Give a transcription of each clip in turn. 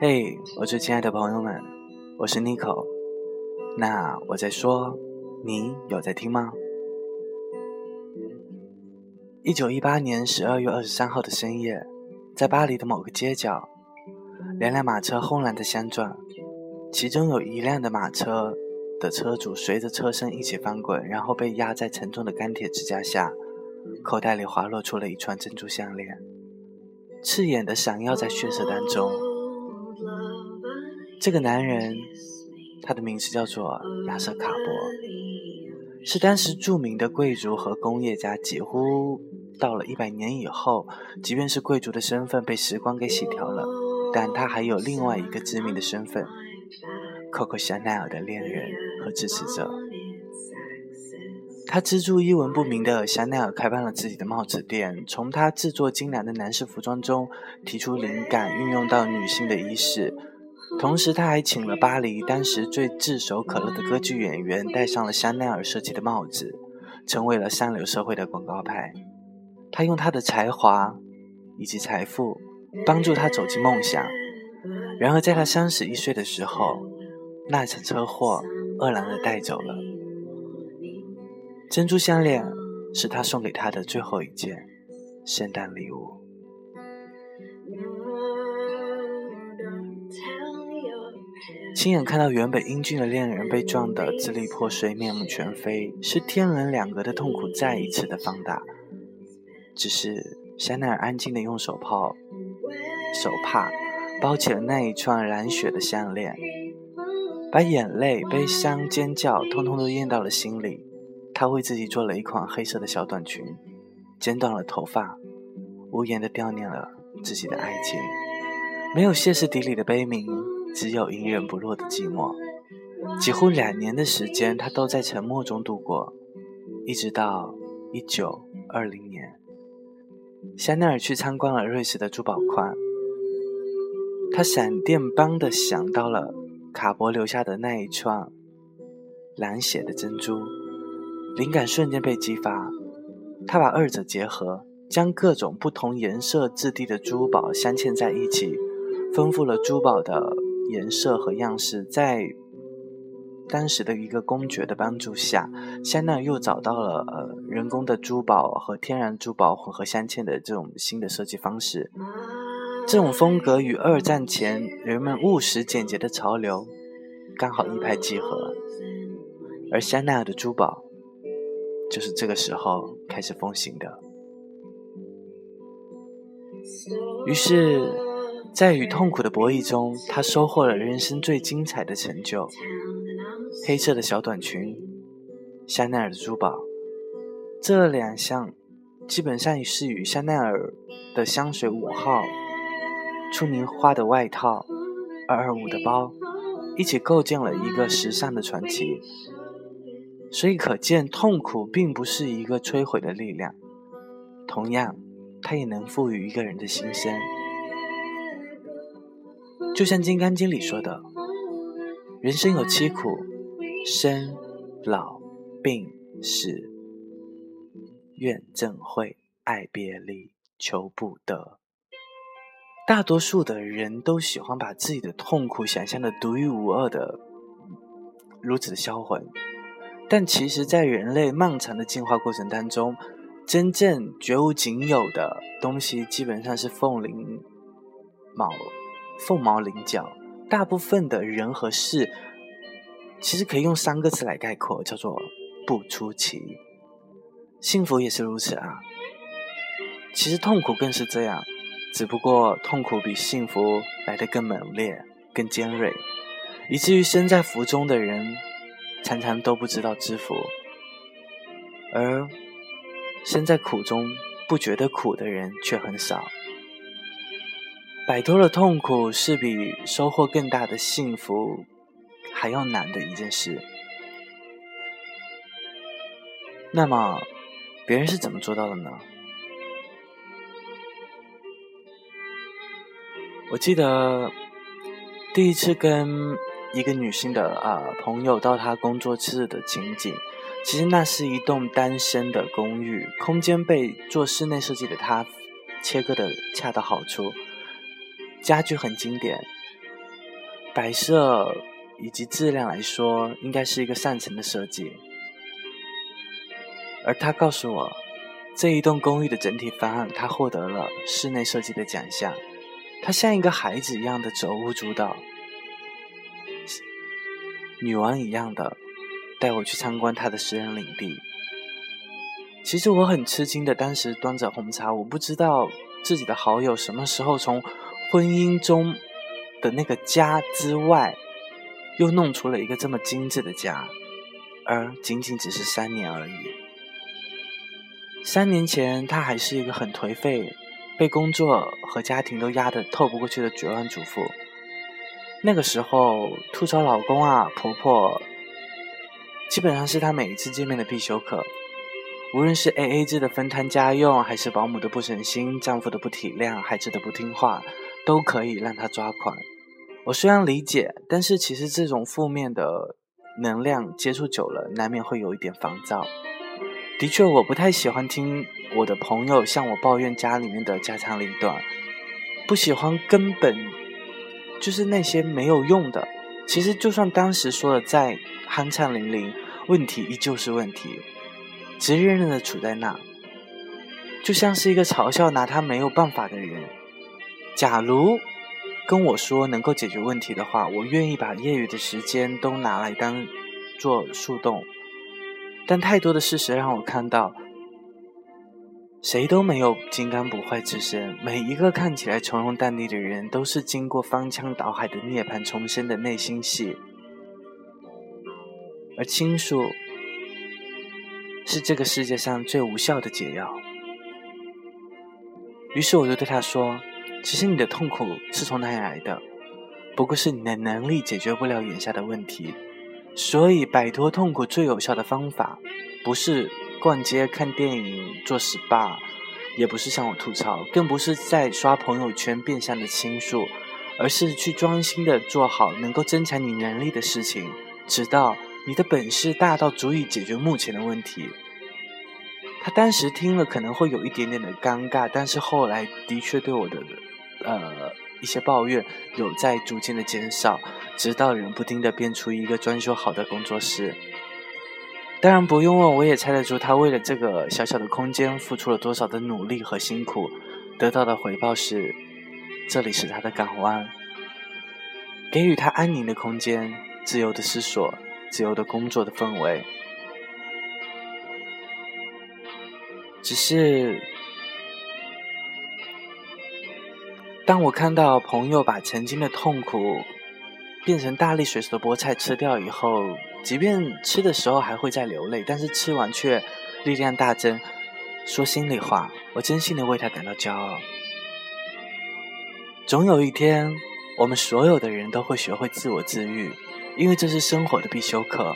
嘿，我最亲爱的朋友们，我是 Nico。那我在说，你有在听吗？一九一八年十二月二十三号的深夜，在巴黎的某个街角，两辆马车轰然的相撞，其中有一辆的马车的车主随着车身一起翻滚，然后被压在沉重的钢铁支架下，口袋里滑落出了一串珍珠项链，刺眼的闪耀在血色当中。这个男人，他的名字叫做亚瑟·卡伯，是当时著名的贵族和工业家。几乎到了一百年以后，即便是贵族的身份被时光给洗掉了，但他还有另外一个知名的身份—— Coco 香奈儿的恋人和支持者。他资助一文不名的香奈儿开办了自己的帽子店，从他制作精良的男士服装中提出灵感，运用到女性的衣饰。同时，他还请了巴黎当时最炙手可热的歌剧演员戴上了香奈儿设计的帽子，成为了上流社会的广告牌。他用他的才华以及财富帮助他走进梦想。然而，在他三十一岁的时候，那场车祸愕然地带走了珍珠项链，是他送给他的最后一件圣诞礼物。亲眼看到原本英俊的恋人被撞得支离破碎、面目全非，是天人两隔的痛苦再一次的放大。只是香奈儿安静的用手帕、手帕包起了那一串染血的项链，把眼泪、悲伤、尖叫通通都咽到了心里。她为自己做了一款黑色的小短裙，剪短了头发，无言的悼念了自己的爱情，没有歇斯底里的悲鸣。只有隐忍不落的寂寞。几乎两年的时间，他都在沉默中度过，一直到一九二零年，香奈儿去参观了瑞士的珠宝矿，他闪电般的想到了卡伯留下的那一串蓝血的珍珠，灵感瞬间被激发，他把二者结合，将各种不同颜色质地的珠宝镶嵌在一起，丰富了珠宝的。颜色和样式，在当时的一个公爵的帮助下，香奈儿又找到了呃人工的珠宝和天然珠宝混合镶嵌的这种新的设计方式。这种风格与二战前人们务实简洁的潮流刚好一拍即合，而香奈儿的珠宝就是这个时候开始风行的。于是。在与痛苦的博弈中，他收获了人生最精彩的成就：黑色的小短裙、香奈儿的珠宝。这两项基本上是与香奈儿的香水五号、出名花的外套、二二五的包一起构建了一个时尚的传奇。所以可见，痛苦并不是一个摧毁的力量，同样，它也能赋予一个人的心声。就像《金刚经》里说的：“人生有七苦，生、老、病、死、怨憎会、爱别离、求不得。”大多数的人都喜欢把自己的痛苦想象的独一无二的，如此的销魂。但其实，在人类漫长的进化过程当中，真正绝无仅有的东西，基本上是凤翎毛。凤毛麟角，大部分的人和事，其实可以用三个字来概括，叫做不出奇。幸福也是如此啊。其实痛苦更是这样，只不过痛苦比幸福来得更猛烈、更尖锐，以至于身在福中的人，常常都不知道知福，而身在苦中不觉得苦的人却很少。摆脱了痛苦，是比收获更大的幸福还要难的一件事。那么，别人是怎么做到的呢？我记得第一次跟一个女性的啊朋友到她工作室的情景，其实那是一栋单身的公寓，空间被做室内设计的她切割的恰到好处。家具很经典，摆设以及质量来说，应该是一个上乘的设计。而他告诉我，这一栋公寓的整体方案，他获得了室内设计的奖项。他像一个孩子一样的手舞足蹈，女王一样的带我去参观他的私人领地。其实我很吃惊的，当时端着红茶，我不知道自己的好友什么时候从婚姻中的那个家之外，又弄出了一个这么精致的家，而仅仅只是三年而已。三年前，她还是一个很颓废。被工作和家庭都压得透不过去的绝望主妇，那个时候吐槽老公啊、婆婆，基本上是她每一次见面的必修课。无论是 A A 制的分摊家用，还是保姆的不省心、丈夫的不体谅、孩子的不听话，都可以让他抓狂。我虽然理解，但是其实这种负面的能量接触久了，难免会有一点烦躁。的确，我不太喜欢听我的朋友向我抱怨家里面的家长里短，不喜欢根本就是那些没有用的。其实，就算当时说的再酣畅淋漓，问题依旧是问题，直愣愣的处在那，就像是一个嘲笑拿他没有办法的人。假如跟我说能够解决问题的话，我愿意把业余的时间都拿来当做树洞。但太多的事实让我看到，谁都没有金刚不坏之身。每一个看起来从容淡定的人，都是经过翻江倒海的涅槃重生的内心戏。而倾诉是这个世界上最无效的解药。于是我就对他说：“其实你的痛苦是从哪里来的？不过是你的能力解决不了眼下的问题。”所以，摆脱痛苦最有效的方法，不是逛街、看电影、做 SPA，也不是向我吐槽，更不是在刷朋友圈变相的倾诉，而是去专心的做好能够增强你能力的事情，直到你的本事大到足以解决目前的问题。他当时听了可能会有一点点的尴尬，但是后来的确对我的，呃。一些抱怨有在逐渐的减少，直到人不停的变出一个装修好的工作室。当然不用问，我也猜得出他为了这个小小的空间付出了多少的努力和辛苦，得到的回报是，这里是他的港湾，给予他安宁的空间，自由的思索，自由的工作的氛围。只是。当我看到朋友把曾经的痛苦变成大力水手的菠菜吃掉以后，即便吃的时候还会在流泪，但是吃完却力量大增。说心里话，我真心的为他感到骄傲。总有一天，我们所有的人都会学会自我治愈，因为这是生活的必修课。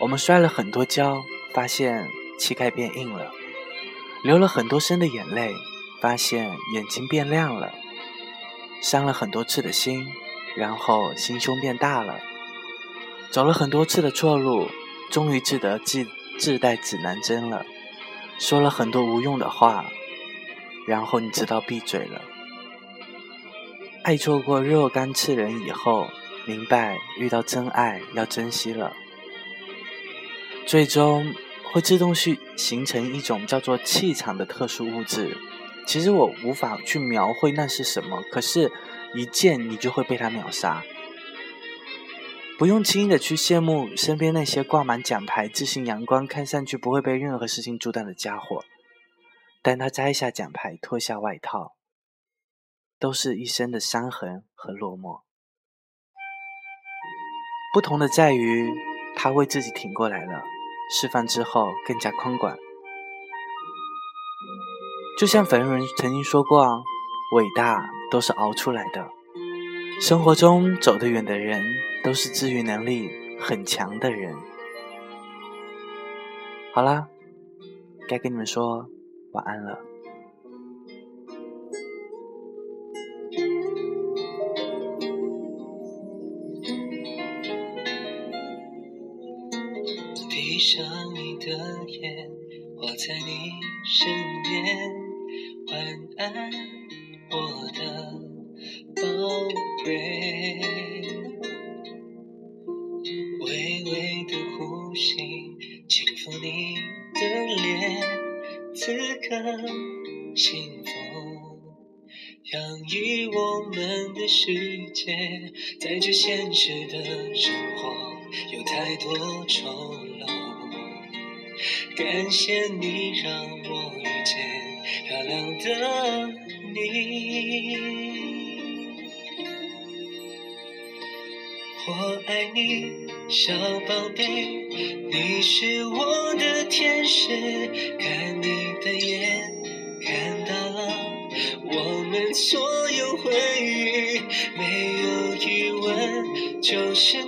我们摔了很多跤，发现膝盖变硬了；流了很多深的眼泪，发现眼睛变亮了。伤了很多次的心，然后心胸变大了；走了很多次的错路，终于记得自自带指南针了；说了很多无用的话，然后你知道闭嘴了。爱错过若干次人以后，明白遇到真爱要珍惜了。最终会自动去形成一种叫做气场的特殊物质。其实我无法去描绘那是什么，可是，一见你就会被他秒杀。不用轻易的去羡慕身边那些挂满奖牌、自信阳光、看上去不会被任何事情阻挡的家伙。当他摘下奖牌、脱下外套，都是一身的伤痕和落寞。不同的在于，他为自己挺过来了，释放之后更加宽广。就像粉人曾经说过啊，伟大都是熬出来的。生活中走得远的人，都是治愈能力很强的人。好啦，该跟你们说晚安了。闭上你的眼，我在你身边。晚安，我的宝贝，微微的呼吸，轻抚你的脸，此刻幸福洋溢我们的世界，在这现实的生活有太多愁。感谢你让我遇见漂亮的你。我爱你，小宝贝，你是我的天使。看你的眼，看到了我们所有回忆，没有疑问，就是